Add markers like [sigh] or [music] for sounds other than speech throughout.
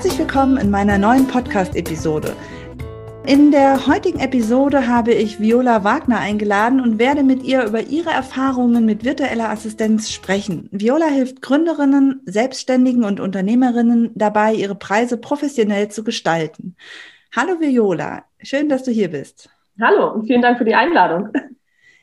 Herzlich willkommen in meiner neuen Podcast-Episode. In der heutigen Episode habe ich Viola Wagner eingeladen und werde mit ihr über ihre Erfahrungen mit virtueller Assistenz sprechen. Viola hilft Gründerinnen, Selbstständigen und Unternehmerinnen dabei, ihre Preise professionell zu gestalten. Hallo Viola, schön, dass du hier bist. Hallo und vielen Dank für die Einladung.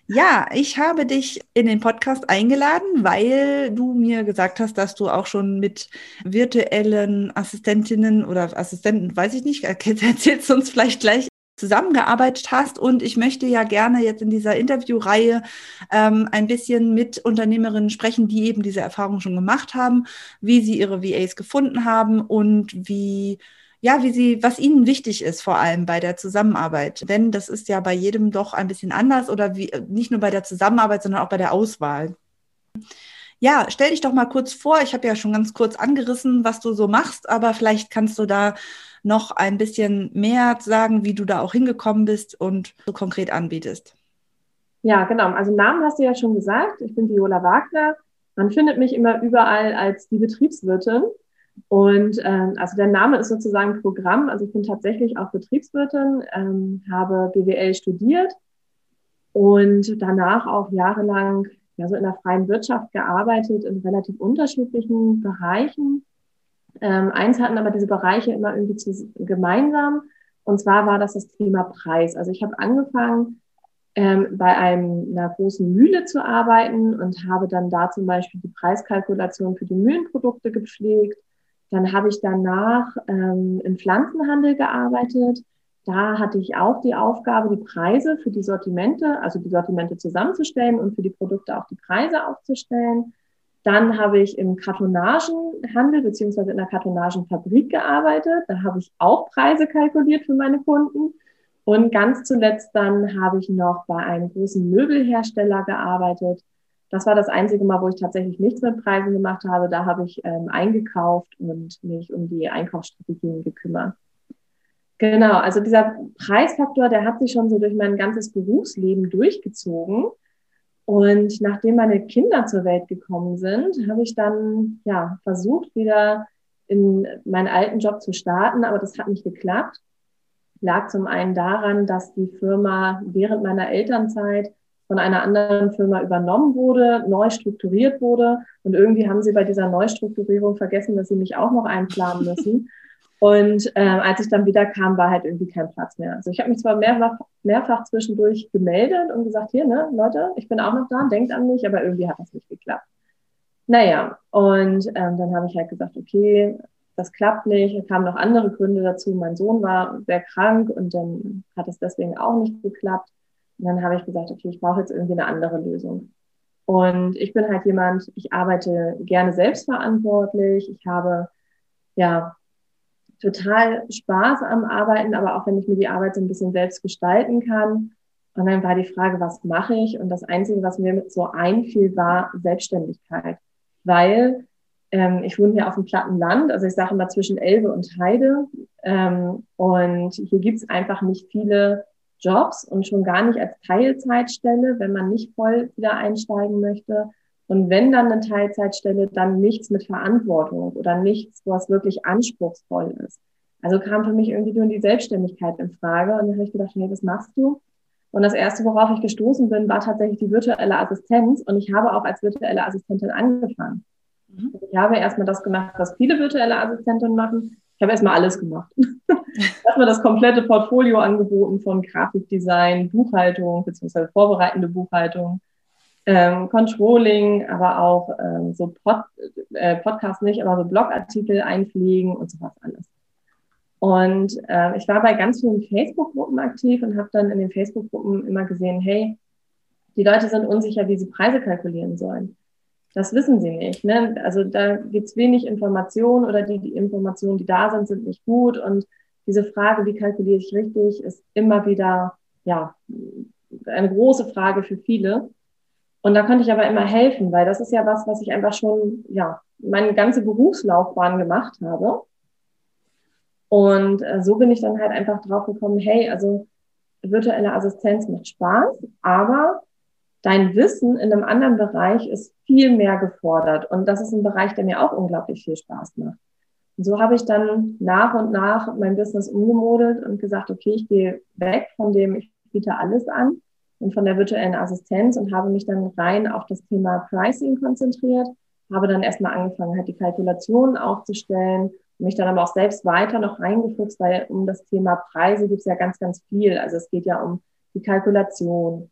Ja, ich habe dich in den Podcast eingeladen, weil du mir gesagt hast, dass du auch schon mit virtuellen Assistentinnen oder Assistenten, weiß ich nicht, [laughs] erzählst du uns vielleicht gleich, zusammengearbeitet hast. Und ich möchte ja gerne jetzt in dieser Interviewreihe ähm, ein bisschen mit Unternehmerinnen sprechen, die eben diese Erfahrung schon gemacht haben, wie sie ihre VAs gefunden haben und wie ja, wie sie, was ihnen wichtig ist, vor allem bei der Zusammenarbeit. Denn das ist ja bei jedem doch ein bisschen anders oder wie, nicht nur bei der Zusammenarbeit, sondern auch bei der Auswahl. Ja, stell dich doch mal kurz vor. Ich habe ja schon ganz kurz angerissen, was du so machst, aber vielleicht kannst du da noch ein bisschen mehr sagen, wie du da auch hingekommen bist und so konkret anbietest. Ja, genau. Also Namen hast du ja schon gesagt. Ich bin Viola Wagner. Man findet mich immer überall als die Betriebswirtin. Und ähm, also der Name ist sozusagen Programm. Also ich bin tatsächlich auch Betriebswirtin, ähm, habe BWL studiert und danach auch jahrelang ja, so in der freien Wirtschaft gearbeitet in relativ unterschiedlichen Bereichen. Ähm, eins hatten aber diese Bereiche immer irgendwie zu, gemeinsam. Und zwar war das das Thema Preis. Also ich habe angefangen, ähm, bei einem, einer großen Mühle zu arbeiten und habe dann da zum Beispiel die Preiskalkulation für die Mühlenprodukte gepflegt dann habe ich danach ähm, im Pflanzenhandel gearbeitet. Da hatte ich auch die Aufgabe, die Preise für die Sortimente, also die Sortimente zusammenzustellen und für die Produkte auch die Preise aufzustellen. Dann habe ich im Kartonagenhandel beziehungsweise in der Kartonagenfabrik gearbeitet. Da habe ich auch Preise kalkuliert für meine Kunden. Und ganz zuletzt dann habe ich noch bei einem großen Möbelhersteller gearbeitet. Das war das einzige Mal, wo ich tatsächlich nichts mit Preisen gemacht habe. Da habe ich ähm, eingekauft und mich um die Einkaufsstrategien gekümmert. Genau, also dieser Preisfaktor, der hat sich schon so durch mein ganzes Berufsleben durchgezogen. Und nachdem meine Kinder zur Welt gekommen sind, habe ich dann ja versucht, wieder in meinen alten Job zu starten, aber das hat nicht geklappt. Lag zum einen daran, dass die Firma während meiner Elternzeit von einer anderen Firma übernommen wurde, neu strukturiert wurde. Und irgendwie haben sie bei dieser Neustrukturierung vergessen, dass sie mich auch noch einplanen müssen. Und äh, als ich dann wieder kam, war halt irgendwie kein Platz mehr. Also ich habe mich zwar mehrfach, mehrfach zwischendurch gemeldet und gesagt, hier, ne, Leute, ich bin auch noch da, denkt an mich, aber irgendwie hat das nicht geklappt. Naja, und ähm, dann habe ich halt gesagt, okay, das klappt nicht. Es kamen noch andere Gründe dazu. Mein Sohn war sehr krank und dann hat es deswegen auch nicht geklappt. Und dann habe ich gesagt, okay, ich brauche jetzt irgendwie eine andere Lösung. Und ich bin halt jemand, ich arbeite gerne selbstverantwortlich. Ich habe ja total Spaß am Arbeiten, aber auch wenn ich mir die Arbeit so ein bisschen selbst gestalten kann. Und dann war die Frage, was mache ich? Und das Einzige, was mir so einfiel, war Selbstständigkeit. Weil ähm, ich wohne hier auf dem platten Land, also ich sage immer zwischen Elbe und Heide. Ähm, und hier gibt es einfach nicht viele Jobs und schon gar nicht als Teilzeitstelle, wenn man nicht voll wieder einsteigen möchte. Und wenn dann eine Teilzeitstelle, dann nichts mit Verantwortung oder nichts, was wirklich anspruchsvoll ist. Also kam für mich irgendwie nur die Selbstständigkeit in Frage. Und dann habe ich gedacht, hey, was machst du? Und das erste, worauf ich gestoßen bin, war tatsächlich die virtuelle Assistenz. Und ich habe auch als virtuelle Assistentin angefangen. Mhm. Ich habe erstmal das gemacht, was viele virtuelle Assistentinnen machen. Ich habe erstmal alles gemacht. [laughs] erstmal das komplette Portfolio angeboten von Grafikdesign, Buchhaltung beziehungsweise vorbereitende Buchhaltung, ähm, Controlling, aber auch ähm, so Pod, äh, Podcast nicht, aber so Blogartikel einpflegen und sowas alles. Und äh, ich war bei ganz vielen Facebook-Gruppen aktiv und habe dann in den Facebook-Gruppen immer gesehen, hey, die Leute sind unsicher, wie sie Preise kalkulieren sollen. Das wissen sie nicht. Ne? Also da gibt es wenig Informationen oder die, die Informationen, die da sind, sind nicht gut. Und diese Frage, wie kalkuliere ich richtig, ist immer wieder ja eine große Frage für viele. Und da konnte ich aber immer helfen, weil das ist ja was, was ich einfach schon ja meine ganze Berufslaufbahn gemacht habe. Und äh, so bin ich dann halt einfach drauf gekommen, hey, also virtuelle Assistenz macht Spaß, aber dein Wissen in einem anderen Bereich ist viel mehr gefordert. Und das ist ein Bereich, der mir auch unglaublich viel Spaß macht. Und so habe ich dann nach und nach mein Business umgemodelt und gesagt, okay, ich gehe weg von dem, ich biete alles an und von der virtuellen Assistenz und habe mich dann rein auf das Thema Pricing konzentriert, habe dann erstmal angefangen, halt die Kalkulationen aufzustellen mich dann aber auch selbst weiter noch reingefuchst, weil um das Thema Preise gibt es ja ganz, ganz viel. Also es geht ja um die Kalkulation,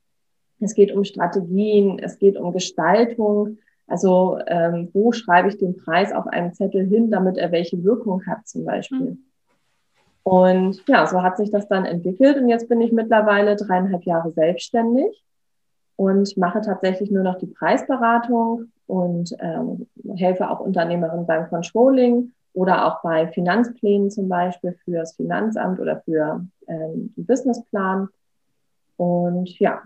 es geht um Strategien, es geht um Gestaltung. Also ähm, wo schreibe ich den Preis auf einem Zettel hin, damit er welche Wirkung hat zum Beispiel. Mhm. Und ja, so hat sich das dann entwickelt und jetzt bin ich mittlerweile dreieinhalb Jahre selbstständig und mache tatsächlich nur noch die Preisberatung und ähm, helfe auch Unternehmerinnen beim Controlling oder auch bei Finanzplänen zum Beispiel für das Finanzamt oder für ähm, den Businessplan. Und ja,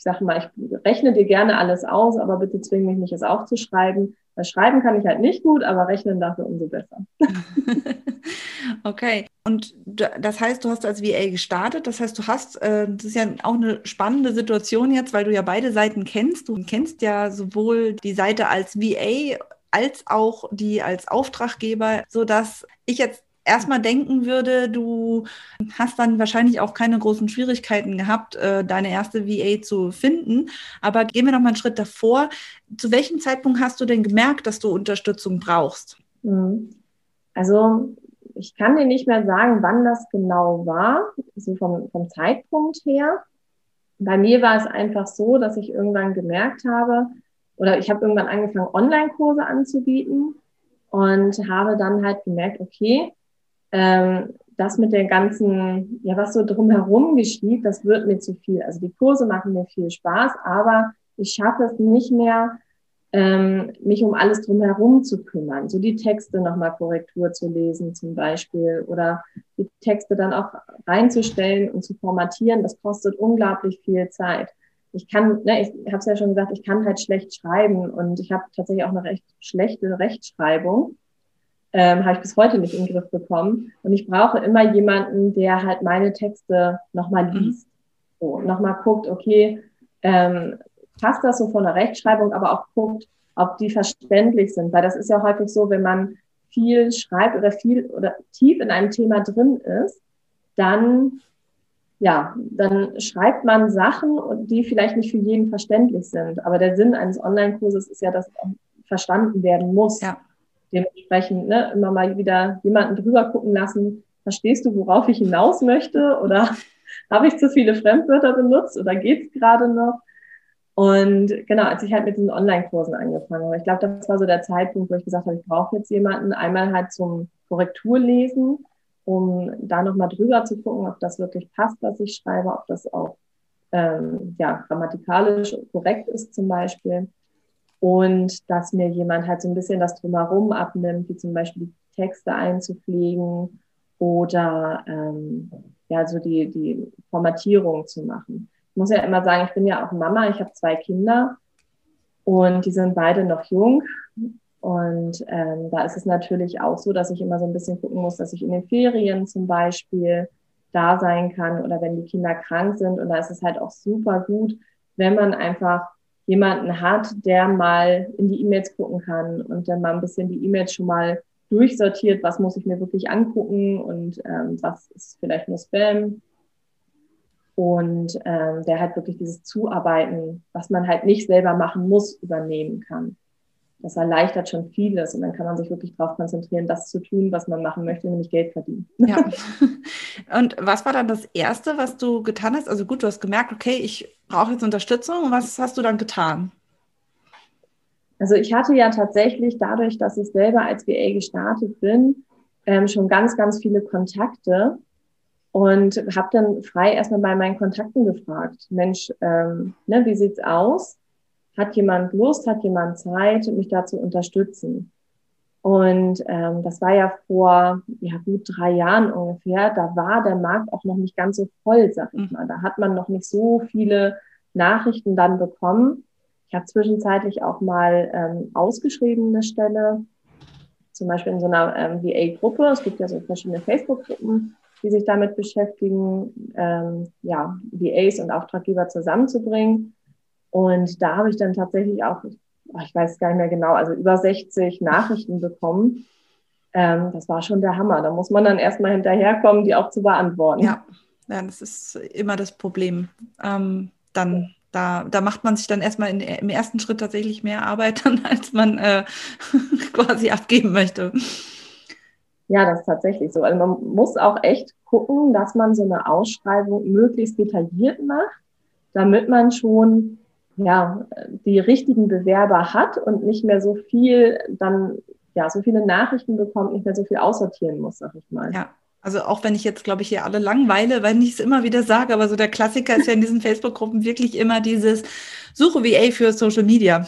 ich sage mal, ich rechne dir gerne alles aus, aber bitte zwing mich nicht, es aufzuschreiben. Weil schreiben kann ich halt nicht gut, aber rechnen dafür umso besser. [laughs] okay. Und das heißt, du hast als VA gestartet. Das heißt, du hast, äh, das ist ja auch eine spannende Situation jetzt, weil du ja beide Seiten kennst. Du kennst ja sowohl die Seite als VA als auch die als Auftraggeber, so dass ich jetzt erstmal denken würde, du hast dann wahrscheinlich auch keine großen Schwierigkeiten gehabt, äh, deine erste VA zu finden. Aber gehen wir noch mal einen Schritt davor. Zu welchem Zeitpunkt hast du denn gemerkt, dass du Unterstützung brauchst? Mhm. Also ich kann dir nicht mehr sagen, wann das genau war, so vom, vom Zeitpunkt her. Bei mir war es einfach so, dass ich irgendwann gemerkt habe, oder ich habe irgendwann angefangen, Online-Kurse anzubieten und habe dann halt gemerkt, okay, ähm, das mit der ganzen, ja, was so drumherum geschieht, das wird mir zu viel. Also die Kurse machen mir viel Spaß, aber ich schaffe es nicht mehr, ähm, mich um alles drumherum zu kümmern. So die Texte nochmal Korrektur zu lesen zum Beispiel oder die Texte dann auch reinzustellen und zu formatieren, das kostet unglaublich viel Zeit ich kann, ne, ich habe es ja schon gesagt, ich kann halt schlecht schreiben und ich habe tatsächlich auch eine recht schlechte Rechtschreibung. Ähm, habe ich bis heute nicht in den Griff bekommen. Und ich brauche immer jemanden, der halt meine Texte nochmal mhm. liest. So, nochmal guckt, okay, ähm, passt das so von der Rechtschreibung, aber auch guckt, ob die verständlich sind. Weil das ist ja häufig so, wenn man viel schreibt oder viel oder tief in einem Thema drin ist, dann ja, dann schreibt man Sachen, die vielleicht nicht für jeden verständlich sind. Aber der Sinn eines Online-Kurses ist ja, dass verstanden werden muss. Ja. Dementsprechend ne, immer mal wieder jemanden drüber gucken lassen. Verstehst du, worauf ich hinaus möchte? Oder [laughs] habe ich zu viele Fremdwörter benutzt? Oder geht's gerade noch? Und genau, als ich halt mit diesen Online-Kursen angefangen habe, ich glaube, das war so der Zeitpunkt, wo ich gesagt habe, ich brauche jetzt jemanden, einmal halt zum Korrekturlesen, um da nochmal drüber zu gucken, ob das wirklich passt, was ich schreibe, ob das auch ähm, ja, grammatikalisch korrekt ist zum Beispiel. Und dass mir jemand halt so ein bisschen das drumherum abnimmt, wie zum Beispiel die Texte einzupflegen oder ähm, ja, so die, die Formatierung zu machen. Ich muss ja immer sagen, ich bin ja auch Mama, ich habe zwei Kinder und die sind beide noch jung. Und ähm, da ist es natürlich auch so, dass ich immer so ein bisschen gucken muss, dass ich in den Ferien zum Beispiel da sein kann oder wenn die Kinder krank sind. Und da ist es halt auch super gut, wenn man einfach jemanden hat, der mal in die E-Mails gucken kann und dann mal ein bisschen die E-Mails schon mal durchsortiert, was muss ich mir wirklich angucken und ähm, was ist vielleicht nur Spam. Und ähm, der halt wirklich dieses Zuarbeiten, was man halt nicht selber machen muss, übernehmen kann das erleichtert schon vieles und dann kann man sich wirklich darauf konzentrieren, das zu tun, was man machen möchte, nämlich Geld verdienen. Ja. [laughs] Und was war dann das Erste, was du getan hast? Also gut, du hast gemerkt, okay, ich brauche jetzt Unterstützung. Und was hast du dann getan? Also ich hatte ja tatsächlich dadurch, dass ich selber als VA gestartet bin, ähm, schon ganz, ganz viele Kontakte und habe dann frei erstmal bei meinen Kontakten gefragt, Mensch, ähm, ne, wie sieht's aus? Hat jemand Lust, hat jemand Zeit, mich da zu unterstützen? Und ähm, das war ja vor ja, gut drei Jahren ungefähr. Da war der Markt auch noch nicht ganz so voll, sag ich mhm. mal. Da hat man noch nicht so viele Nachrichten dann bekommen. Ich habe zwischenzeitlich auch mal ähm, ausgeschriebene Stelle, zum Beispiel in so einer ähm, VA-Gruppe. Es gibt ja so verschiedene Facebook-Gruppen, die sich damit beschäftigen, ähm, ja, VAs und Auftraggeber zusammenzubringen. Und da habe ich dann tatsächlich auch, ich weiß gar nicht mehr genau, also über 60 Nachrichten bekommen. Ähm, das war schon der Hammer. Da muss man dann erstmal hinterherkommen, die auch zu beantworten. Ja, ja das ist immer das Problem. Ähm, dann da, da macht man sich dann erstmal in, im ersten Schritt tatsächlich mehr Arbeit, dann, [laughs] als man äh, [laughs] quasi abgeben möchte. Ja, das ist tatsächlich so. Also man muss auch echt gucken, dass man so eine Ausschreibung möglichst detailliert macht, damit man schon ja, die richtigen Bewerber hat und nicht mehr so viel dann, ja, so viele Nachrichten bekommt, nicht mehr so viel aussortieren muss, sag ich mal. Ja. Also auch wenn ich jetzt, glaube ich, hier alle langweile, weil ich es immer wieder sage, aber so der Klassiker ist ja in diesen [laughs] Facebook-Gruppen wirklich immer dieses Suche VA für Social Media.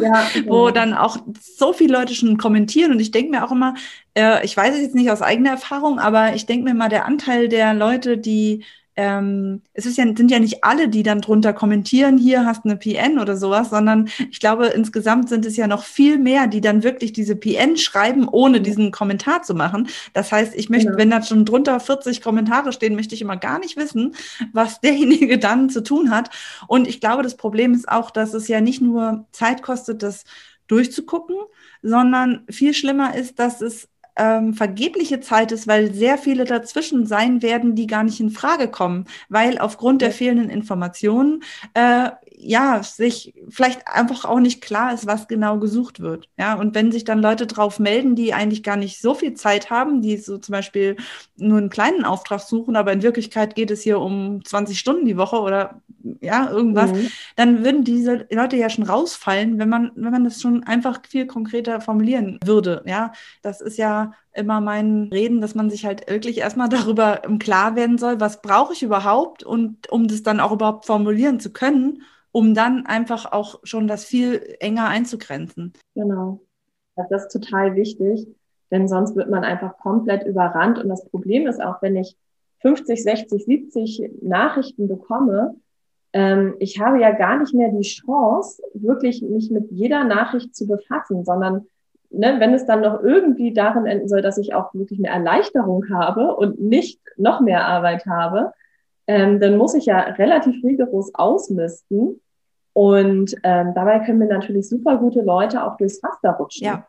Ja, [laughs] genau. Wo dann auch so viele Leute schon kommentieren und ich denke mir auch immer, äh, ich weiß es jetzt nicht aus eigener Erfahrung, aber ich denke mir mal, der Anteil der Leute, die ähm, es ist ja, sind ja nicht alle, die dann drunter kommentieren, hier hast du eine PN oder sowas, sondern ich glaube, insgesamt sind es ja noch viel mehr, die dann wirklich diese PN schreiben, ohne diesen Kommentar zu machen. Das heißt, ich möchte, genau. wenn da schon drunter 40 Kommentare stehen, möchte ich immer gar nicht wissen, was [laughs] derjenige dann zu tun hat. Und ich glaube, das Problem ist auch, dass es ja nicht nur Zeit kostet, das durchzugucken, sondern viel schlimmer ist, dass es ähm, vergebliche Zeit ist, weil sehr viele dazwischen sein werden, die gar nicht in Frage kommen, weil aufgrund der fehlenden Informationen äh, ja, sich vielleicht einfach auch nicht klar ist, was genau gesucht wird. Ja, und wenn sich dann Leute drauf melden, die eigentlich gar nicht so viel Zeit haben, die so zum Beispiel nur einen kleinen Auftrag suchen, aber in Wirklichkeit geht es hier um 20 Stunden die Woche oder ja, irgendwas, mhm. dann würden diese Leute ja schon rausfallen, wenn man, wenn man das schon einfach viel konkreter formulieren würde. Ja, das ist ja immer mein Reden, dass man sich halt wirklich erstmal [laughs] darüber im Klar werden soll, was brauche ich überhaupt und um das dann auch überhaupt formulieren zu können um dann einfach auch schon das viel enger einzugrenzen. Genau. Das ist total wichtig, denn sonst wird man einfach komplett überrannt. Und das Problem ist auch, wenn ich 50, 60, 70 Nachrichten bekomme, ähm, ich habe ja gar nicht mehr die Chance, wirklich mich mit jeder Nachricht zu befassen, sondern ne, wenn es dann noch irgendwie darin enden soll, dass ich auch wirklich eine Erleichterung habe und nicht noch mehr Arbeit habe, ähm, dann muss ich ja relativ rigoros ausmisten. Und ähm, dabei können mir natürlich super gute Leute auch durchs Raster rutschen. Ja.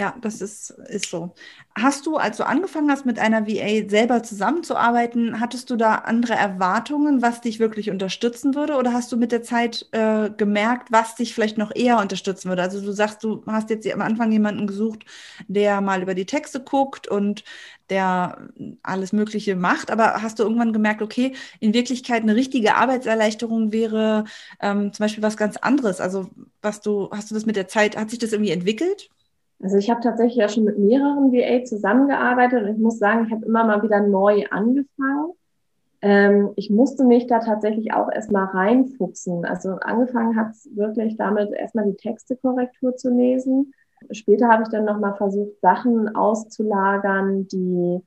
Ja, das ist, ist so. Hast du, als du angefangen hast, mit einer VA selber zusammenzuarbeiten, hattest du da andere Erwartungen, was dich wirklich unterstützen würde? Oder hast du mit der Zeit äh, gemerkt, was dich vielleicht noch eher unterstützen würde? Also du sagst, du hast jetzt am Anfang jemanden gesucht, der mal über die Texte guckt und der alles Mögliche macht, aber hast du irgendwann gemerkt, okay, in Wirklichkeit eine richtige Arbeitserleichterung wäre ähm, zum Beispiel was ganz anderes. Also was du, hast du das mit der Zeit, hat sich das irgendwie entwickelt? Also ich habe tatsächlich ja schon mit mehreren VA zusammengearbeitet und ich muss sagen, ich habe immer mal wieder neu angefangen. Ähm, ich musste mich da tatsächlich auch erstmal reinfuchsen. Also angefangen hat es wirklich damit, erstmal die Textekorrektur zu lesen. Später habe ich dann nochmal versucht, Sachen auszulagern, die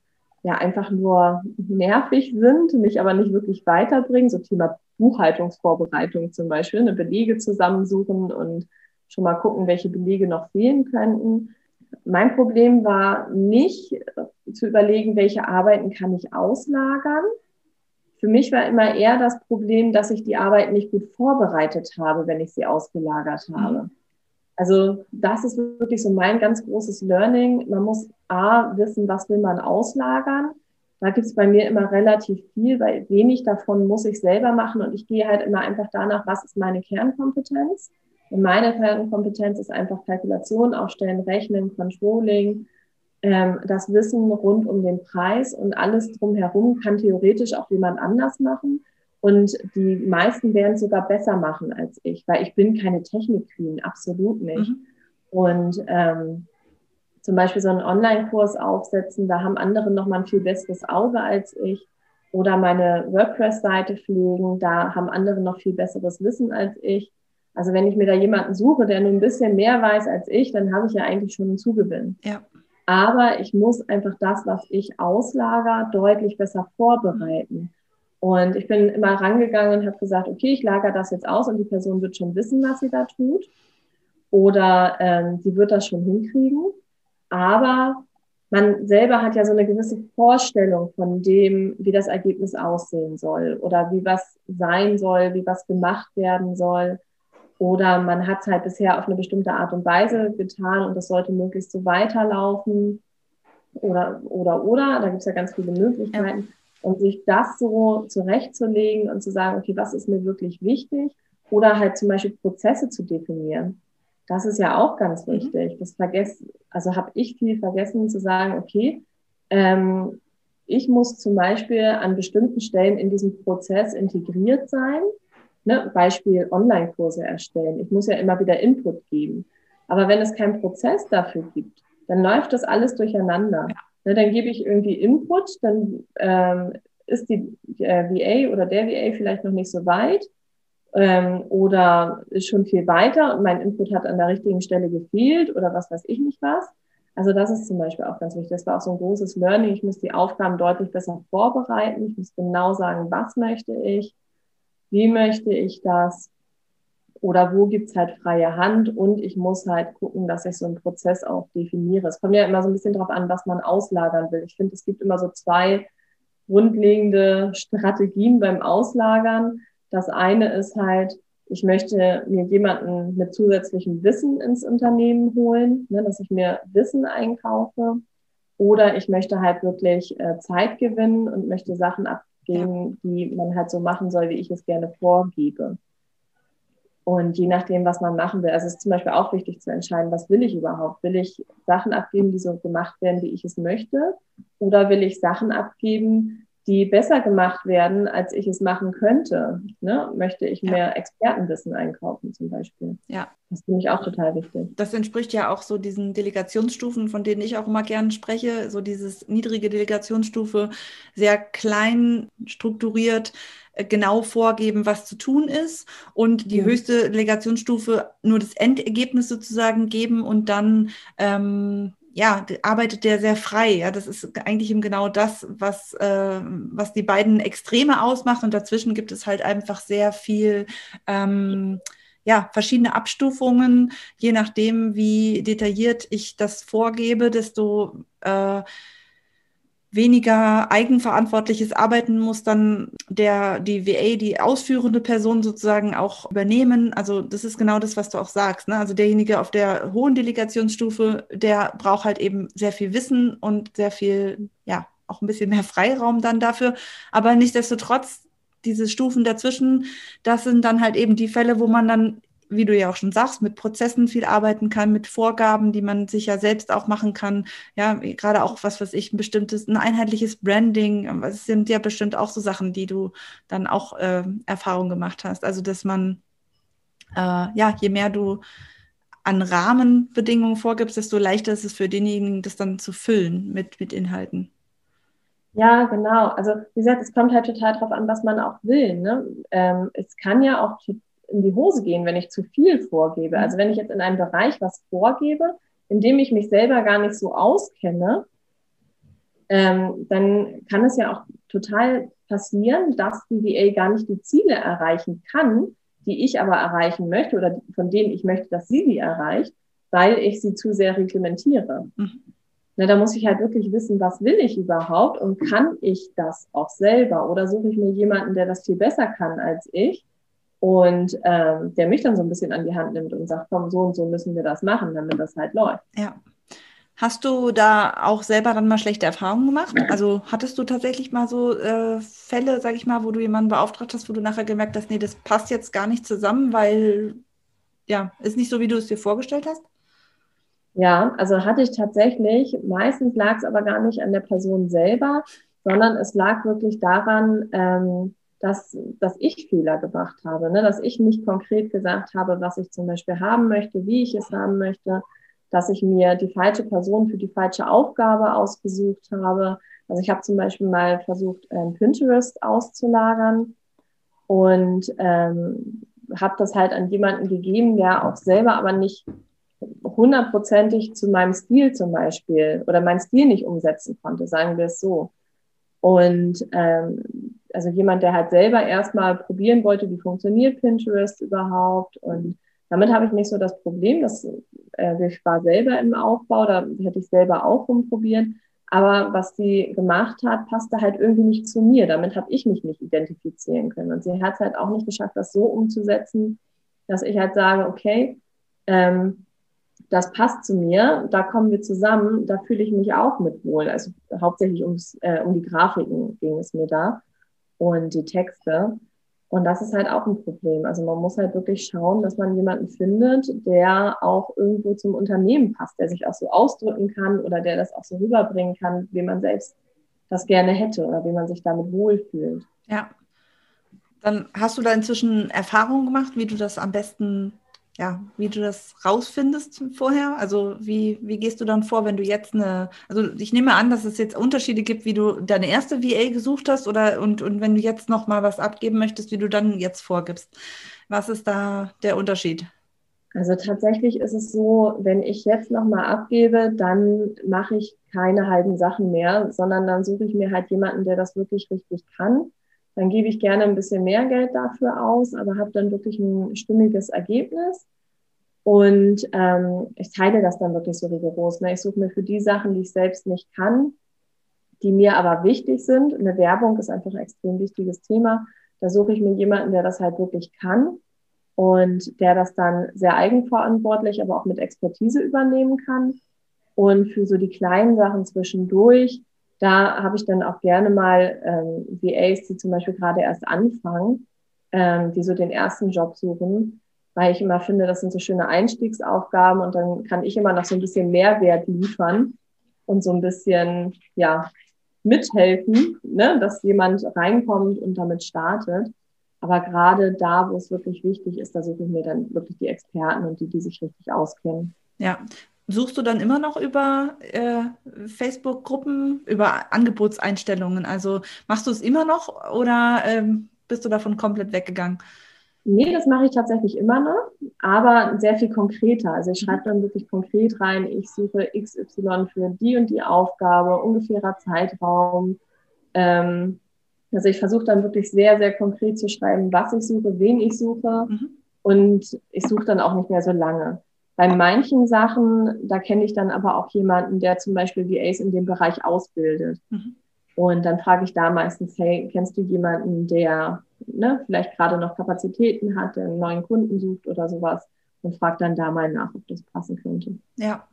ja einfach nur nervig sind, mich aber nicht wirklich weiterbringen. So Thema Buchhaltungsvorbereitung zum Beispiel, eine Belege zusammensuchen und schon mal gucken, welche Belege noch fehlen könnten. Mein Problem war nicht zu überlegen, welche Arbeiten kann ich auslagern. Für mich war immer eher das Problem, dass ich die Arbeit nicht gut vorbereitet habe, wenn ich sie ausgelagert habe. Also das ist wirklich so mein ganz großes Learning. Man muss A, wissen, was will man auslagern. Da gibt es bei mir immer relativ viel, weil wenig davon muss ich selber machen und ich gehe halt immer einfach danach, was ist meine Kernkompetenz. Und meine Kernkompetenz ist einfach Kalkulation aufstellen, Rechnen, Controlling, ähm, das Wissen rund um den Preis und alles drumherum kann theoretisch auch jemand anders machen. Und die meisten werden es sogar besser machen als ich, weil ich bin keine Technik-Queen, absolut nicht. Mhm. Und ähm, zum Beispiel so einen Online-Kurs aufsetzen, da haben andere nochmal ein viel besseres Auge als ich. oder meine WordPress-Seite pflegen. Da haben andere noch viel besseres Wissen als ich. Also wenn ich mir da jemanden suche, der nur ein bisschen mehr weiß als ich, dann habe ich ja eigentlich schon einen Zugewinn. Ja. Aber ich muss einfach das, was ich auslager, deutlich besser vorbereiten. Und ich bin immer rangegangen und habe gesagt, okay, ich lager das jetzt aus und die Person wird schon wissen, was sie da tut. Oder ähm, sie wird das schon hinkriegen. Aber man selber hat ja so eine gewisse Vorstellung von dem, wie das Ergebnis aussehen soll oder wie was sein soll, wie was gemacht werden soll. Oder man hat es halt bisher auf eine bestimmte Art und Weise getan und das sollte möglichst so weiterlaufen. Oder, oder, oder, da gibt es ja ganz viele Möglichkeiten. Ja. Und sich das so zurechtzulegen und zu sagen, okay, was ist mir wirklich wichtig? Oder halt zum Beispiel Prozesse zu definieren. Das ist ja auch ganz mhm. wichtig. Das vergessen, also habe ich viel vergessen zu sagen, okay, ähm, ich muss zum Beispiel an bestimmten Stellen in diesem Prozess integriert sein ne, Beispiel Online-Kurse erstellen. Ich muss ja immer wieder Input geben. Aber wenn es keinen Prozess dafür gibt, dann läuft das alles durcheinander. Ne, dann gebe ich irgendwie Input, dann ähm, ist die äh, VA oder der VA vielleicht noch nicht so weit ähm, oder ist schon viel weiter und mein Input hat an der richtigen Stelle gefehlt oder was weiß ich nicht was. Also das ist zum Beispiel auch ganz wichtig. Das war auch so ein großes Learning. Ich muss die Aufgaben deutlich besser vorbereiten. Ich muss genau sagen, was möchte ich, wie möchte ich das oder wo gibt's halt freie Hand und ich muss halt gucken, dass ich so einen Prozess auch definiere. Es kommt ja immer so ein bisschen drauf an, was man auslagern will. Ich finde, es gibt immer so zwei grundlegende Strategien beim Auslagern. Das eine ist halt, ich möchte mir jemanden mit zusätzlichem Wissen ins Unternehmen holen, ne, dass ich mir Wissen einkaufe. Oder ich möchte halt wirklich äh, Zeit gewinnen und möchte Sachen ab gehen, die man halt so machen soll, wie ich es gerne vorgebe. Und je nachdem, was man machen will, also es ist zum Beispiel auch wichtig zu entscheiden, was will ich überhaupt? Will ich Sachen abgeben, die so gemacht werden, wie ich es möchte? Oder will ich Sachen abgeben, die besser gemacht werden, als ich es machen könnte. Ne? Möchte ich ja. mehr Expertenwissen einkaufen zum Beispiel. Ja. Das finde ich auch total wichtig. Das entspricht ja auch so diesen Delegationsstufen, von denen ich auch immer gern spreche. So dieses niedrige Delegationsstufe, sehr klein strukturiert, äh, genau vorgeben, was zu tun ist und die mhm. höchste Delegationsstufe nur das Endergebnis sozusagen geben und dann ähm, ja, arbeitet der sehr frei. Ja, das ist eigentlich eben genau das, was, äh, was die beiden Extreme ausmacht. Und dazwischen gibt es halt einfach sehr viel, ähm, ja, verschiedene Abstufungen. Je nachdem, wie detailliert ich das vorgebe, desto äh, weniger eigenverantwortliches Arbeiten muss dann der, die VA, die ausführende Person sozusagen auch übernehmen. Also das ist genau das, was du auch sagst. Ne? Also derjenige auf der hohen Delegationsstufe, der braucht halt eben sehr viel Wissen und sehr viel, ja, auch ein bisschen mehr Freiraum dann dafür. Aber nichtsdestotrotz, diese Stufen dazwischen, das sind dann halt eben die Fälle, wo man dann wie du ja auch schon sagst, mit Prozessen viel arbeiten kann, mit Vorgaben, die man sich ja selbst auch machen kann. Ja, gerade auch was, was ich, ein bestimmtes, ein einheitliches Branding. Es sind ja bestimmt auch so Sachen, die du dann auch äh, Erfahrung gemacht hast. Also, dass man, äh, ja, je mehr du an Rahmenbedingungen vorgibst, desto leichter ist es für denjenigen, das dann zu füllen mit, mit Inhalten. Ja, genau. Also wie gesagt, es kommt halt total drauf an, was man auch will. Ne? Ähm, es kann ja auch in die Hose gehen, wenn ich zu viel vorgebe. Also wenn ich jetzt in einem Bereich was vorgebe, in dem ich mich selber gar nicht so auskenne, ähm, dann kann es ja auch total passieren, dass die VA gar nicht die Ziele erreichen kann, die ich aber erreichen möchte oder von denen ich möchte, dass sie sie erreicht, weil ich sie zu sehr reglementiere. Mhm. Na, da muss ich halt wirklich wissen, was will ich überhaupt und kann ich das auch selber oder suche ich mir jemanden, der das viel besser kann als ich und ähm, der mich dann so ein bisschen an die Hand nimmt und sagt, komm, so und so müssen wir das machen, damit das halt läuft. Ja. Hast du da auch selber dann mal schlechte Erfahrungen gemacht? [clears throat] Also hattest du tatsächlich mal so äh, Fälle, sag ich mal, wo du jemanden beauftragt hast, wo du nachher gemerkt hast, nee, das passt jetzt gar nicht zusammen, weil ja, ist nicht so, wie du es dir vorgestellt hast? Ja, also hatte ich tatsächlich. Meistens lag es aber gar nicht an der Person selber, sondern es lag wirklich daran, ähm, dass, dass ich Fehler gemacht habe, ne? dass ich nicht konkret gesagt habe, was ich zum Beispiel haben möchte, wie ich es haben möchte, dass ich mir die falsche Person für die falsche Aufgabe ausgesucht habe, Also ich habe zum Beispiel mal versucht, ähm, Pinterest auszulagern und ähm, habe das halt an jemanden gegeben, der auch selber aber nicht hundertprozentig zu meinem Stil zum Beispiel oder meinen Stil nicht umsetzen konnte, sagen wir es so. Und ähm, also jemand, der halt selber erstmal probieren wollte, wie funktioniert Pinterest überhaupt. Und damit habe ich nicht so das Problem, dass äh, ich war selber im Aufbau, da hätte ich selber auch rumprobiert. Aber was sie gemacht hat, passte halt irgendwie nicht zu mir. Damit habe ich mich nicht identifizieren können. Und sie hat es halt auch nicht geschafft, das so umzusetzen, dass ich halt sage, okay, ähm, das passt zu mir, da kommen wir zusammen, da fühle ich mich auch mit wohl. Also hauptsächlich ums, äh, um die Grafiken ging es mir da und die Texte. Und das ist halt auch ein Problem. Also man muss halt wirklich schauen, dass man jemanden findet, der auch irgendwo zum Unternehmen passt, der sich auch so ausdrücken kann oder der das auch so rüberbringen kann, wie man selbst das gerne hätte oder wie man sich damit wohlfühlt. Ja. Dann hast du da inzwischen Erfahrungen gemacht, wie du das am besten ja, wie du das rausfindest vorher? Also wie, wie gehst du dann vor, wenn du jetzt eine, also ich nehme an, dass es jetzt Unterschiede gibt, wie du deine erste VA gesucht hast oder und, und wenn du jetzt noch mal was abgeben möchtest, wie du dann jetzt vorgibst. Was ist da der Unterschied? Also tatsächlich ist es so, wenn ich jetzt noch mal abgebe, dann mache ich keine halben Sachen mehr, sondern dann suche ich mir halt jemanden, der das wirklich richtig kann dann gebe ich gerne ein bisschen mehr Geld dafür aus, aber habe dann wirklich ein stimmiges Ergebnis. Und ähm, ich teile das dann wirklich so rigoros. Ne? Ich suche mir für die Sachen, die ich selbst nicht kann, die mir aber wichtig sind. Eine Werbung ist einfach ein extrem wichtiges Thema. Da suche ich mir jemanden, der das halt wirklich kann und der das dann sehr eigenverantwortlich, aber auch mit Expertise übernehmen kann. Und für so die kleinen Sachen zwischendurch da habe ich dann auch gerne mal ähm, VAs, die zum Beispiel gerade erst anfangen, ähm, die so den ersten Job suchen, weil ich immer finde, das sind so schöne Einstiegsaufgaben und dann kann ich immer noch so ein bisschen Mehrwert liefern und so ein bisschen, ja, mithelfen, ne, dass jemand reinkommt und damit startet. Aber gerade da, wo es wirklich wichtig ist, da suche ich mir dann wirklich die Experten und die, die sich richtig auskennen. Ja, Suchst du dann immer noch über äh, Facebook-Gruppen, über Angebotseinstellungen? Also machst du es immer noch oder ähm, bist du davon komplett weggegangen? Nee, das mache ich tatsächlich immer noch, aber sehr viel konkreter. Also ich mhm. schreibe dann wirklich konkret rein, ich suche XY für die und die Aufgabe, ungefährer Zeitraum. Ähm, also ich versuche dann wirklich sehr, sehr konkret zu schreiben, was ich suche, wen ich suche. Mhm. Und ich suche dann auch nicht mehr so lange. Bei manchen Sachen, da kenne ich dann aber auch jemanden, der zum Beispiel VAs in dem Bereich ausbildet. Mhm. Und dann frage ich da meistens, hey, kennst du jemanden, der ne, vielleicht gerade noch Kapazitäten hat, der einen neuen Kunden sucht oder sowas? Und frage dann da mal nach, ob das passen könnte. Ja.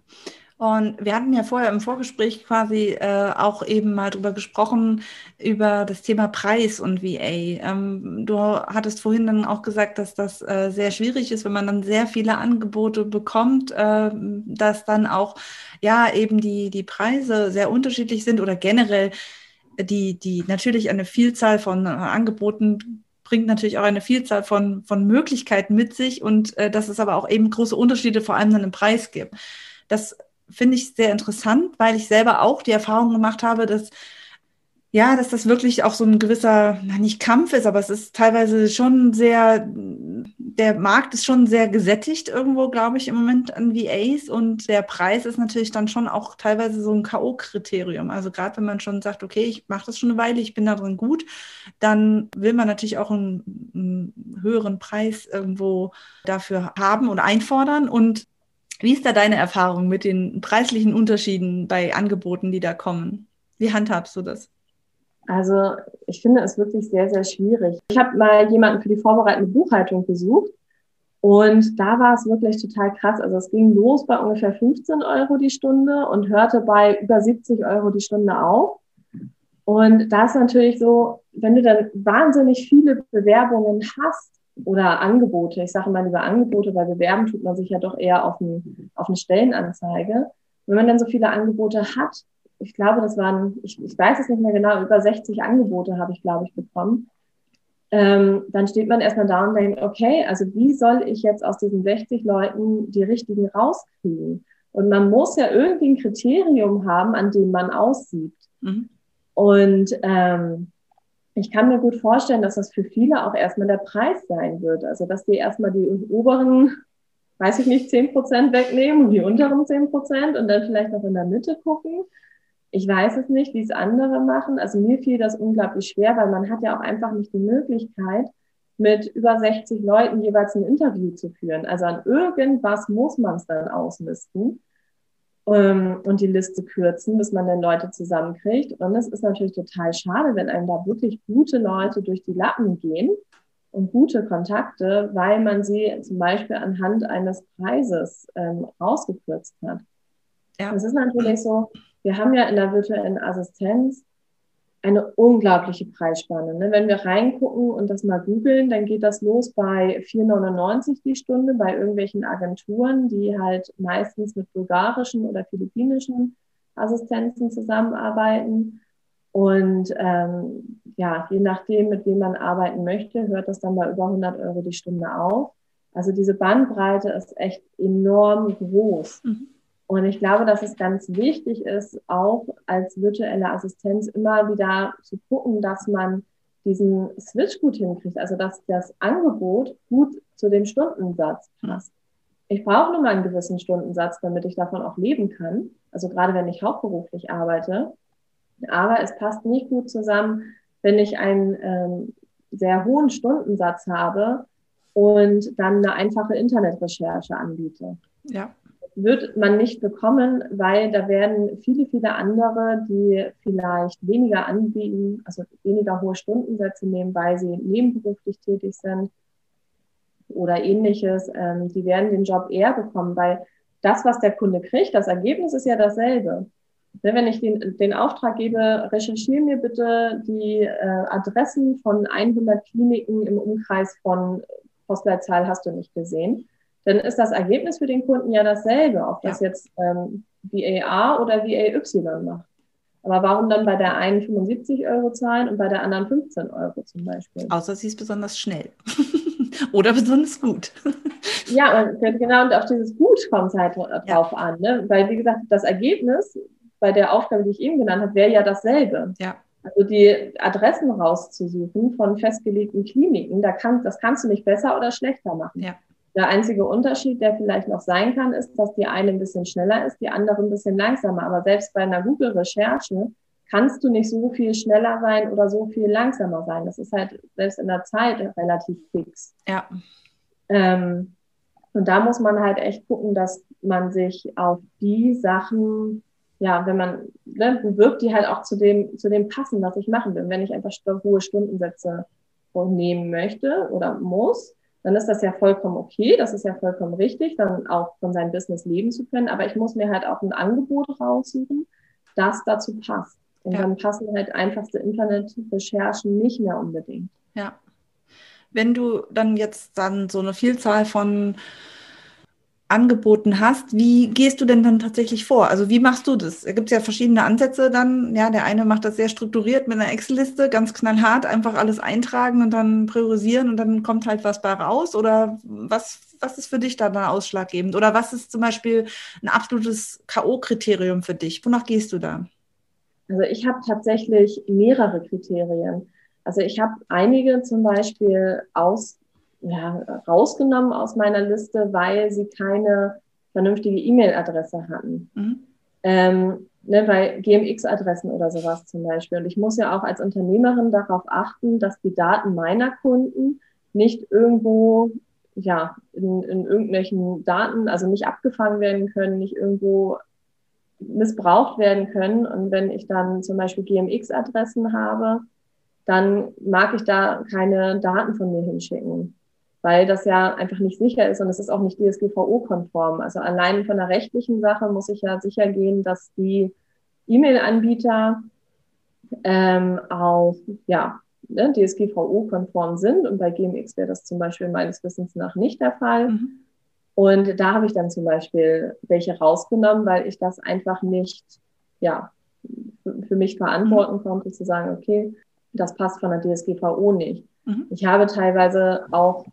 Und wir hatten ja vorher im Vorgespräch quasi äh, auch eben mal drüber gesprochen, über das Thema Preis und VA. Ähm, du hattest vorhin dann auch gesagt, dass das äh, sehr schwierig ist, wenn man dann sehr viele Angebote bekommt, äh, dass dann auch ja eben die, die Preise sehr unterschiedlich sind oder generell die, die natürlich eine Vielzahl von äh, Angeboten bringt natürlich auch eine Vielzahl von, von Möglichkeiten mit sich und äh, dass es aber auch eben große Unterschiede vor allem dann im Preis gibt. Das finde ich sehr interessant, weil ich selber auch die Erfahrung gemacht habe, dass ja, dass das wirklich auch so ein gewisser, nicht Kampf ist, aber es ist teilweise schon sehr, der Markt ist schon sehr gesättigt irgendwo, glaube ich, im Moment an VAs und der Preis ist natürlich dann schon auch teilweise so ein K.O.-Kriterium. Also gerade wenn man schon sagt, okay, ich mache das schon eine Weile, ich bin da drin gut, dann will man natürlich auch einen, einen höheren Preis irgendwo dafür haben und einfordern und wie ist da deine Erfahrung mit den preislichen Unterschieden bei Angeboten, die da kommen? Wie handhabst du das? Also ich finde es wirklich sehr, sehr schwierig. Ich habe mal jemanden für die vorbereitende Buchhaltung gesucht und da war es wirklich total krass. Also es ging los bei ungefähr 15 Euro die Stunde und hörte bei über 70 Euro die Stunde auf. Und da ist natürlich so, wenn du dann wahnsinnig viele Bewerbungen hast, oder Angebote. Ich sage mal lieber Angebote, weil bewerben tut man sich ja doch eher auf, ein, auf eine Stellenanzeige. Wenn man dann so viele Angebote hat, ich glaube, das waren, ich, ich weiß es nicht mehr genau, über 60 Angebote habe ich, glaube ich, bekommen. Ähm, dann steht man erstmal da und denkt, okay, also wie soll ich jetzt aus diesen 60 Leuten die richtigen rauskriegen? Und man muss ja irgendwie ein Kriterium haben, an dem man aussieht. Mhm. Und ähm, ich kann mir gut vorstellen, dass das für viele auch erstmal der Preis sein wird. Also, dass die erstmal die oberen, weiß ich nicht, zehn Prozent wegnehmen und die unteren zehn Prozent und dann vielleicht noch in der Mitte gucken. Ich weiß es nicht, wie es andere machen. Also mir fiel das unglaublich schwer, weil man hat ja auch einfach nicht die Möglichkeit, mit über 60 Leuten jeweils ein Interview zu führen. Also an irgendwas muss man es dann ausmisten ähm, und die Liste kürzen, bis man dann Leute zusammenkriegt. Und es ist natürlich total schade, wenn einem da wirklich gute Leute durch die Lappen gehen und gute Kontakte, weil man sie zum Beispiel anhand eines Preises ähm, rausgekürzt hat. Ja. Das ist natürlich so, wir haben ja in der virtuellen Assistenz eine unglaubliche Preisspanne. Ne? Wenn wir reingucken und das mal googeln, dann geht das los bei 4,99 die Stunde bei irgendwelchen Agenturen, die halt meistens mit bulgarischen oder philippinischen Assistenzen zusammenarbeiten. Und ähm, ja, je nachdem, mit wem man arbeiten möchte, hört das dann bei über 100 Euro die Stunde auf. Also diese Bandbreite ist echt enorm groß. Mhm. Und ich glaube, dass es ganz wichtig ist, auch als virtuelle Assistenz immer wieder zu gucken, dass man diesen Switch gut hinkriegt, also dass das Angebot gut zu dem Stundensatz passt. Ich brauche nur mal einen gewissen Stundensatz, damit ich davon auch leben kann. Also gerade wenn ich hauptberuflich arbeite. Aber es passt nicht gut zusammen, wenn ich einen ähm, sehr hohen Stundensatz habe und dann eine einfache Internetrecherche anbiete. Ja wird man nicht bekommen, weil da werden viele, viele andere, die vielleicht weniger anbieten, also weniger hohe Stundensätze nehmen, weil sie nebenberuflich tätig sind oder ähnliches, ähm, die werden den Job eher bekommen, weil das, was der Kunde kriegt, das Ergebnis ist ja dasselbe. Ne, wenn ich den, den Auftrag gebe, recherchiere mir bitte die äh, Adressen von 100 Kliniken im Umkreis von Postleitzahl hast du nicht gesehen dann ist das Ergebnis für den Kunden ja dasselbe, ob das ja. jetzt ähm, VAA oder VAY macht. Aber warum dann bei der einen 75 Euro zahlen und bei der anderen 15 Euro zum Beispiel? Außer sie ist besonders schnell. [laughs] oder besonders gut. [laughs] ja, und genau, und auf dieses Gut kommt es halt drauf ja. an. Ne? Weil, wie gesagt, das Ergebnis bei der Aufgabe, die ich eben genannt habe, wäre ja dasselbe. Ja. Also die Adressen rauszusuchen von festgelegten Kliniken, da kann, das kannst du nicht besser oder schlechter machen. Ja. Der einzige Unterschied, der vielleicht noch sein kann, ist, dass die eine ein bisschen schneller ist, die andere ein bisschen langsamer. Aber selbst bei einer Google-Recherche kannst du nicht so viel schneller sein oder so viel langsamer sein. Das ist halt selbst in der Zeit relativ fix. Ja. Ähm, und da muss man halt echt gucken, dass man sich auf die Sachen, ja, wenn man ne, bewirbt, die halt auch zu dem, zu dem passen, was ich machen will. Wenn ich einfach hohe Stundensätze nehmen möchte oder muss, dann ist das ja vollkommen okay, das ist ja vollkommen richtig, dann auch von seinem Business leben zu können. Aber ich muss mir halt auch ein Angebot raussuchen, das dazu passt. Und ja. dann passen halt einfachste Internetrecherchen nicht mehr unbedingt. Ja. Wenn du dann jetzt dann so eine Vielzahl von angeboten hast, wie gehst du denn dann tatsächlich vor? Also wie machst du das? Da gibt es ja verschiedene Ansätze dann. Ja, der eine macht das sehr strukturiert mit einer Excel-Liste, ganz knallhart, einfach alles eintragen und dann priorisieren und dann kommt halt was bei raus. Oder was, was ist für dich da dann ausschlaggebend? Oder was ist zum Beispiel ein absolutes K.O.-Kriterium für dich? Wonach gehst du da? Also ich habe tatsächlich mehrere Kriterien. Also ich habe einige zum Beispiel aus ja, rausgenommen aus meiner Liste, weil sie keine vernünftige E-Mail-Adresse hatten. Mhm. Ähm, ne, weil GMX-Adressen oder sowas zum Beispiel. Und ich muss ja auch als Unternehmerin darauf achten, dass die Daten meiner Kunden nicht irgendwo ja, in, in irgendwelchen Daten, also nicht abgefangen werden können, nicht irgendwo missbraucht werden können. Und wenn ich dann zum Beispiel GMX-Adressen habe, dann mag ich da keine Daten von mir hinschicken weil das ja einfach nicht sicher ist und es ist auch nicht DSGVO-konform. Also allein von der rechtlichen Sache muss ich ja sicher gehen, dass die E-Mail-Anbieter ähm, auch ja, ne, DSGVO-konform sind und bei GMX wäre das zum Beispiel meines Wissens nach nicht der Fall. Mhm. Und da habe ich dann zum Beispiel welche rausgenommen, weil ich das einfach nicht ja, für mich verantworten mhm. konnte, zu sagen, okay, das passt von der DSGVO nicht. Mhm. Ich habe teilweise auch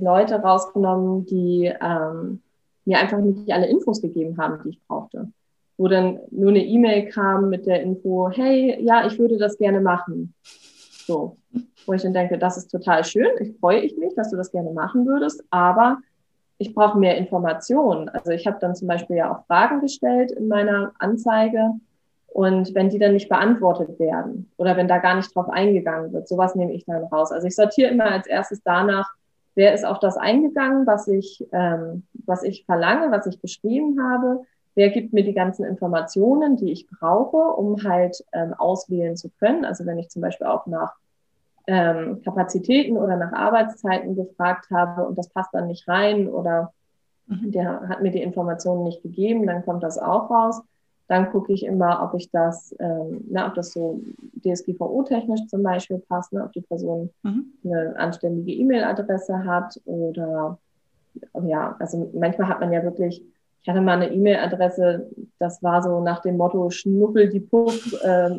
Leute rausgenommen, die ähm, mir einfach nicht alle Infos gegeben haben, die ich brauchte. wo dann nur eine E-Mail kam mit der Info, hey, ja, ich würde das gerne machen. So, wo ich dann denke, das ist total schön, ich freue ich mich, dass du das gerne machen würdest, aber ich brauche mehr Informationen. Also ich habe dann zum Beispiel ja auch Fragen gestellt in meiner Anzeige und wenn die dann nicht beantwortet werden oder wenn da gar nicht drauf eingegangen wird, sowas nehme ich dann raus. Also ich sortiere immer als erstes danach, wer ist auf das eingegangen, was ich, ähm, was ich verlange, was ich beschrieben habe, wer gibt mir die ganzen Informationen, die ich brauche, um halt ähm, auswählen zu können. Also wenn ich zum Beispiel auch nach ähm, Kapazitäten oder nach Arbeitszeiten gefragt habe und das passt dann nicht rein oder mhm. der hat mir die Informationen nicht gegeben, dann kommt das auch raus. Dann gucke ich immer, ob ich das, ähm, na, ob das so DSGVO-technisch zum Beispiel passt, ne, ob die Person mhm. eine anständige E-Mail-Adresse hat oder ja, also manchmal hat man ja wirklich, ich hatte mal eine E-Mail-Adresse, das war so nach dem Motto Schnuffel die Puff [laughs] äh,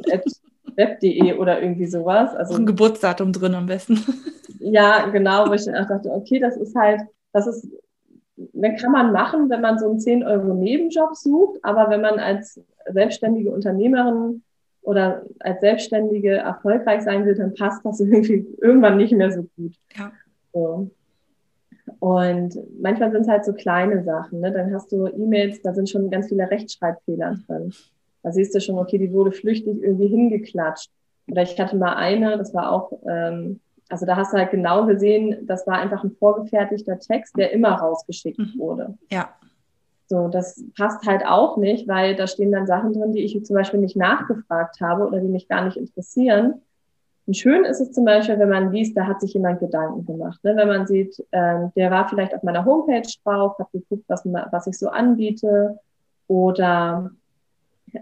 web.de oder irgendwie sowas. Also ein Geburtsdatum drin am besten. Ja, genau, wo ich dann dachte, okay, das ist halt, das ist, dann kann man machen, wenn man so einen 10 Euro Nebenjob sucht, aber wenn man als selbstständige Unternehmerin oder als Selbstständige erfolgreich sein will, dann passt das [laughs] irgendwie irgendwann nicht mehr so gut. Ja. So. Und manchmal sind es halt so kleine Sachen. Ne? Dann hast du E-Mails, da sind schon ganz viele Rechtschreibfehler drin. Da siehst du schon, okay, die wurde flüchtig irgendwie hingeklatscht. Oder ich hatte mal eine, das war auch, ähm, also da hast du halt genau gesehen, das war einfach ein vorgefertigter Text, der immer rausgeschickt mhm. wurde. Ja. So, das passt halt auch nicht, weil da stehen dann Sachen drin, die ich zum Beispiel nicht nachgefragt habe oder die mich gar nicht interessieren. Und schön ist es zum Beispiel, wenn man liest, da hat sich jemand Gedanken gemacht. Ne? Wenn man sieht, ähm, der war vielleicht auf meiner Homepage drauf, hat geguckt, was, was ich so anbiete oder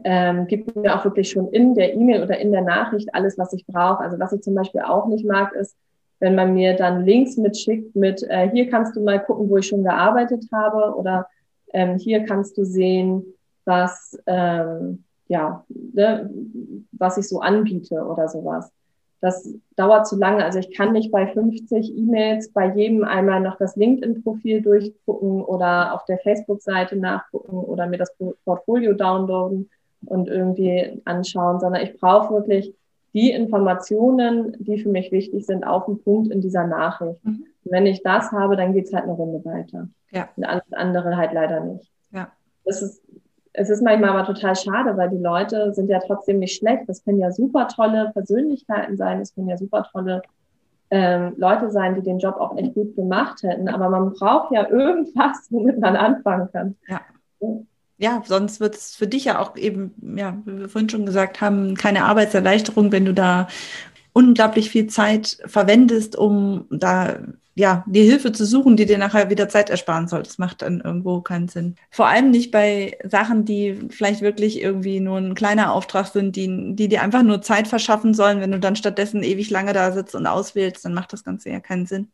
ähm, gibt mir auch wirklich schon in der E-Mail oder in der Nachricht alles, was ich brauche. Also was ich zum Beispiel auch nicht mag, ist, wenn man mir dann Links mitschickt mit, äh, hier kannst du mal gucken, wo ich schon gearbeitet habe oder ähm, hier kannst du sehen, was, ähm, ja, ne, was ich so anbiete oder sowas. Das dauert zu lange. Also ich kann nicht bei 50 E-Mails bei jedem einmal noch das LinkedIn-Profil durchgucken oder auf der Facebook-Seite nachgucken oder mir das Portfolio downloaden und irgendwie anschauen, sondern ich brauche wirklich die Informationen, die für mich wichtig sind, auf den Punkt in dieser Nachricht. Mhm. wenn ich das habe, dann geht's halt eine Runde weiter. Ja. Und alles andere halt leider nicht. Ja. Das ist, es ist manchmal aber total schade, weil die Leute sind ja trotzdem nicht schlecht. Das können ja super tolle Persönlichkeiten sein, das können ja super tolle ähm, Leute sein, die den Job auch echt gut gemacht hätten. Aber man braucht ja [laughs] irgendwas, womit man anfangen kann. Ja ja, sonst wird es für dich ja auch eben, ja, wie wir vorhin schon gesagt haben, keine Arbeitserleichterung, wenn du da unglaublich viel Zeit verwendest, um da ja die Hilfe zu suchen, die dir nachher wieder Zeit ersparen soll. Das macht dann irgendwo keinen Sinn. Vor allem nicht bei Sachen, die vielleicht wirklich irgendwie nur ein kleiner Auftrag sind, die, die dir einfach nur Zeit verschaffen sollen. Wenn du dann stattdessen ewig lange da sitzt und auswählst, dann macht das Ganze ja keinen Sinn.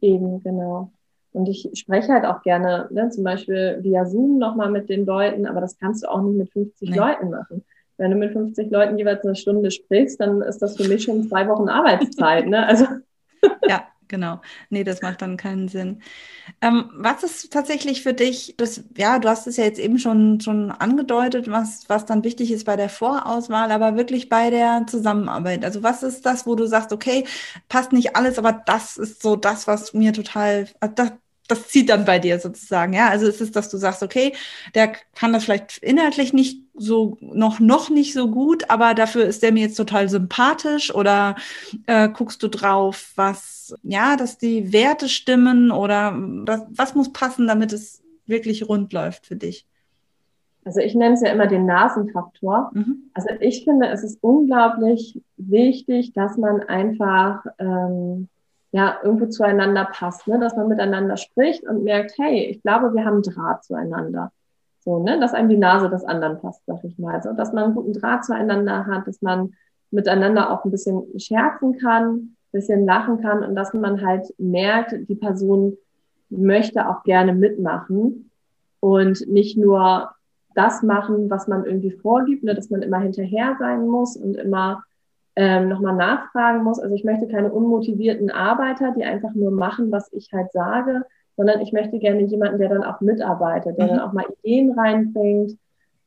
Eben, genau. Und ich spreche halt auch gerne, ne, zum Beispiel via Zoom nochmal mit den Leuten, aber das kannst du auch nicht mit 50 nee. Leuten machen. Wenn du mit 50 Leuten jeweils eine Stunde sprichst, dann ist das für mich schon zwei Wochen Arbeitszeit. Ne? Also [laughs] ja, genau. Nee, das macht dann keinen Sinn. Ähm, was ist tatsächlich für dich, das, ja, du hast es ja jetzt eben schon, schon angedeutet, was, was dann wichtig ist bei der Vorauswahl, aber wirklich bei der Zusammenarbeit. Also was ist das, wo du sagst, okay, passt nicht alles, aber das ist so das, was mir total, das, das zieht dann bei dir sozusagen, ja. Also es ist, dass du sagst, okay, der kann das vielleicht inhaltlich nicht so noch noch nicht so gut, aber dafür ist der mir jetzt total sympathisch oder äh, guckst du drauf, was ja, dass die Werte stimmen oder das, was muss passen, damit es wirklich rund läuft für dich? Also ich nenne es ja immer den Nasenfaktor. Mhm. Also ich finde, es ist unglaublich wichtig, dass man einfach ähm, ja irgendwo zueinander passt, ne? dass man miteinander spricht und merkt, hey, ich glaube, wir haben Draht zueinander. So, ne, dass einem die Nase des anderen passt, sag ich mal. So, dass man einen guten Draht zueinander hat, dass man miteinander auch ein bisschen scherzen kann, ein bisschen lachen kann und dass man halt merkt, die Person möchte auch gerne mitmachen und nicht nur das machen, was man irgendwie vorgibt, ne, dass man immer hinterher sein muss und immer ähm, nochmal nachfragen muss. Also ich möchte keine unmotivierten Arbeiter, die einfach nur machen, was ich halt sage, sondern ich möchte gerne jemanden, der dann auch mitarbeitet, der mhm. dann auch mal Ideen reinbringt,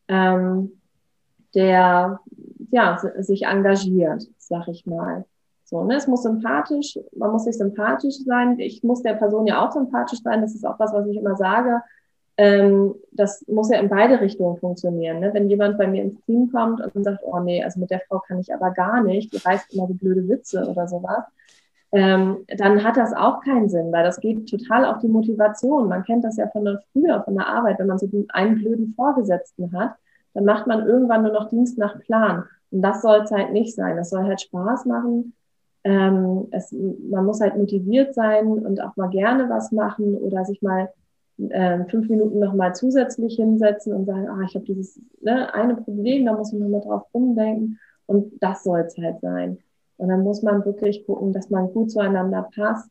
ähm, der ja, sich engagiert, sag ich mal. So, ne? Es muss sympathisch, man muss sich sympathisch sein. Ich muss der Person ja auch sympathisch sein. Das ist auch was, was ich immer sage. Ähm, das muss ja in beide Richtungen funktionieren. Ne? Wenn jemand bei mir ins Team kommt und sagt, oh nee, also mit der Frau kann ich aber gar nicht, die reißt immer so blöde Witze oder sowas, ähm, dann hat das auch keinen Sinn, weil das geht total auf die Motivation. Man kennt das ja von der früher, von der Arbeit, wenn man so einen blöden Vorgesetzten hat, dann macht man irgendwann nur noch Dienst nach Plan. Und das soll es halt nicht sein. Das soll halt Spaß machen. Ähm, es, man muss halt motiviert sein und auch mal gerne was machen oder sich mal äh, fünf Minuten nochmal zusätzlich hinsetzen und sagen, ah, ich habe dieses ne, eine Problem, da muss ich nochmal drauf umdenken. Und das soll es halt sein. Und dann muss man wirklich gucken, dass man gut zueinander passt,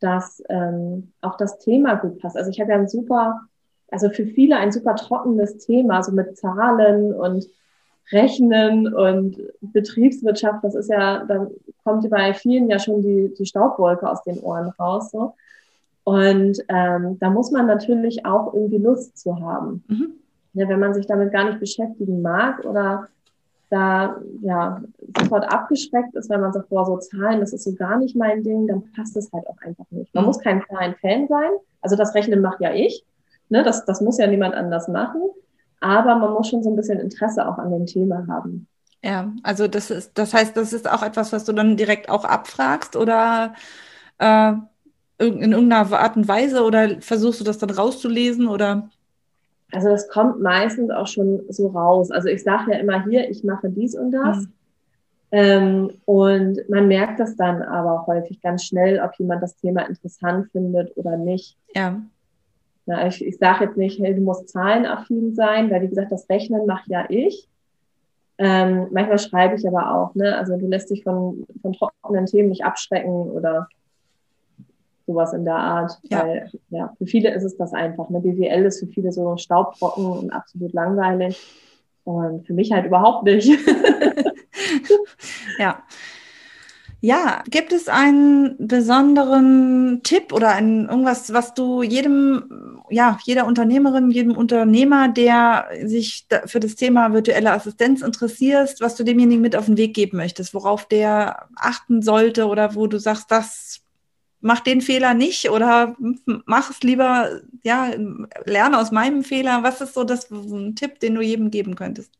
dass ähm, auch das Thema gut passt. Also ich habe ja ein super, also für viele ein super trockenes Thema, so mit Zahlen und Rechnen und Betriebswirtschaft. Das ist ja, da kommt bei vielen ja schon die, die Staubwolke aus den Ohren raus. So. Und ähm, da muss man natürlich auch irgendwie Lust zu haben. Mhm. Ja, wenn man sich damit gar nicht beschäftigen mag oder da ja sofort abgeschreckt ist, wenn man sagt, boah, so Zahlen, das ist so gar nicht mein Ding, dann passt es halt auch einfach nicht. Man mhm. muss kein Zahlen-Fan sein. Also das Rechnen macht ja ich. Ne, das, das muss ja niemand anders machen. Aber man muss schon so ein bisschen Interesse auch an dem Thema haben. Ja, also das ist, das heißt, das ist auch etwas, was du dann direkt auch abfragst oder äh, in irgendeiner Art und Weise oder versuchst du das dann rauszulesen oder? Also das kommt meistens auch schon so raus. Also ich sage ja immer hier, ich mache dies und das. Mhm. Ähm, und man merkt das dann aber häufig ganz schnell, ob jemand das Thema interessant findet oder nicht. Ja. Na, ich ich sage jetzt nicht, hey, du musst zahlenaffin sein, weil wie gesagt, das Rechnen mache ja ich. Ähm, manchmal schreibe ich aber auch, ne? Also du lässt dich von, von trockenen Themen nicht abschrecken oder sowas in der Art. Ja. Weil ja, für viele ist es das einfach. Ne? BWL ist für viele so staubtrocken und absolut langweilig. Und für mich halt überhaupt nicht. [laughs] ja. Ja, gibt es einen besonderen Tipp oder ein, irgendwas, was du jedem, ja, jeder Unternehmerin, jedem Unternehmer, der sich für das Thema virtuelle Assistenz interessiert, was du demjenigen mit auf den Weg geben möchtest, worauf der achten sollte oder wo du sagst, das mach den Fehler nicht oder mach es lieber, ja, lerne aus meinem Fehler. Was ist so das ein Tipp, den du jedem geben könntest?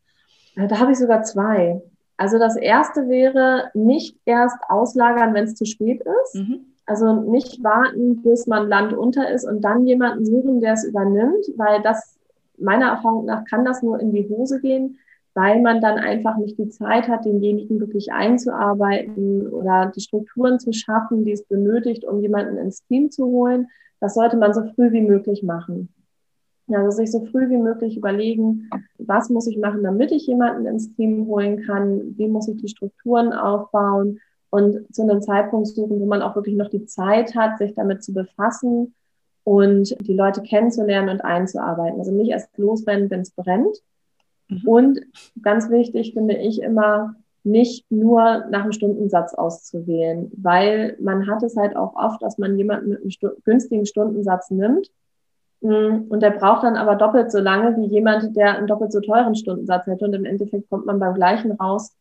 Da habe ich sogar zwei. Also das erste wäre nicht erst auslagern, wenn es zu spät ist. Mhm. Also nicht warten, bis man Land unter ist und dann jemanden suchen, der es übernimmt, weil das meiner Erfahrung nach kann das nur in die Hose gehen, weil man dann einfach nicht die Zeit hat, denjenigen wirklich einzuarbeiten oder die Strukturen zu schaffen, die es benötigt, um jemanden ins Team zu holen. Das sollte man so früh wie möglich machen. Also sich so früh wie möglich überlegen, was muss ich machen, damit ich jemanden ins Team holen kann, wie muss ich die Strukturen aufbauen und zu einem Zeitpunkt suchen, wo man auch wirklich noch die Zeit hat, sich damit zu befassen und die Leute kennenzulernen und einzuarbeiten. Also nicht erst losrennen, wenn es brennt, Mhm. Und ganz wichtig finde ich immer, nicht nur nach dem Stundensatz auszuwählen, weil man hat es halt auch oft, dass man jemanden mit einem stu günstigen Stundensatz nimmt mm, und der braucht dann aber doppelt so lange wie jemand, der einen doppelt so teuren Stundensatz hätte und im Endeffekt kommt man beim gleichen raus,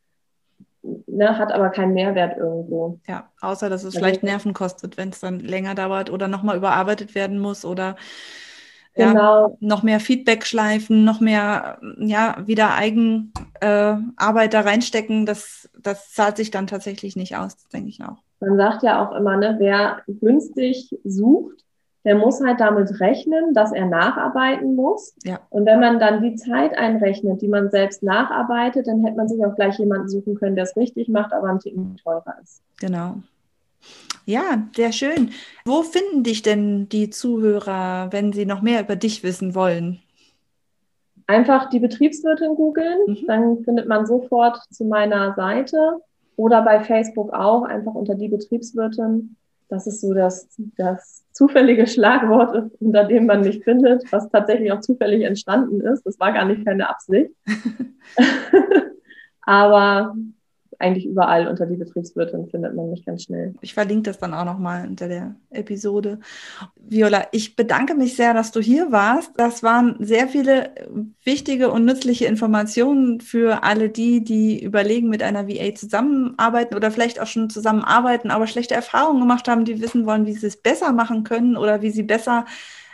ne, hat aber keinen Mehrwert irgendwo. Ja, außer dass es also, vielleicht Nerven kostet, wenn es dann länger dauert oder nochmal überarbeitet werden muss oder ja, genau. noch mehr Feedback schleifen, noch mehr ja, wieder Eigenarbeit äh, da reinstecken, das, das zahlt sich dann tatsächlich nicht aus, denke ich auch. Man sagt ja auch immer, ne, wer günstig sucht, der muss halt damit rechnen, dass er nacharbeiten muss. Ja. Und wenn man dann die Zeit einrechnet, die man selbst nacharbeitet, dann hätte man sich auch gleich jemanden suchen können, der es richtig macht, aber ein Ticken teurer ist. Genau. Ja, sehr schön. Wo finden dich denn die Zuhörer, wenn sie noch mehr über dich wissen wollen? Einfach die Betriebswirtin googeln, mhm. dann findet man sofort zu meiner Seite oder bei Facebook auch einfach unter die Betriebswirtin. Das ist so das, das zufällige Schlagwort, unter dem man mich findet, was tatsächlich auch zufällig entstanden ist. Das war gar nicht keine Absicht. [laughs] [laughs] Aber eigentlich überall unter die Betriebswirtin findet man mich ganz schnell. Ich verlinke das dann auch nochmal unter der Episode. Viola, ich bedanke mich sehr, dass du hier warst. Das waren sehr viele wichtige und nützliche Informationen für alle die, die überlegen, mit einer VA zusammenarbeiten oder vielleicht auch schon zusammenarbeiten, aber schlechte Erfahrungen gemacht haben, die wissen wollen, wie sie es besser machen können oder wie sie besser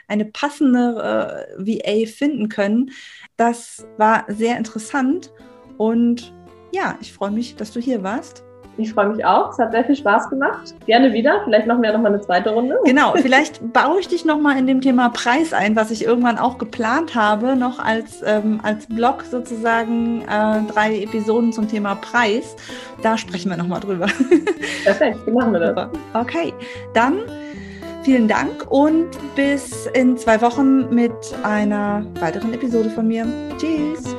eine passende äh, VA finden können. Das war sehr interessant und ja, ich freue mich, dass du hier warst. Ich freue mich auch. Es hat sehr viel Spaß gemacht. Gerne wieder. Vielleicht machen wir noch mal eine zweite Runde. Genau. Vielleicht baue ich dich noch mal in dem Thema Preis ein, was ich irgendwann auch geplant habe, noch als, ähm, als Blog sozusagen äh, drei Episoden zum Thema Preis. Da sprechen wir noch mal drüber. [laughs] Perfekt. Wie machen wir das? Okay. Dann vielen Dank und bis in zwei Wochen mit einer weiteren Episode von mir. Tschüss.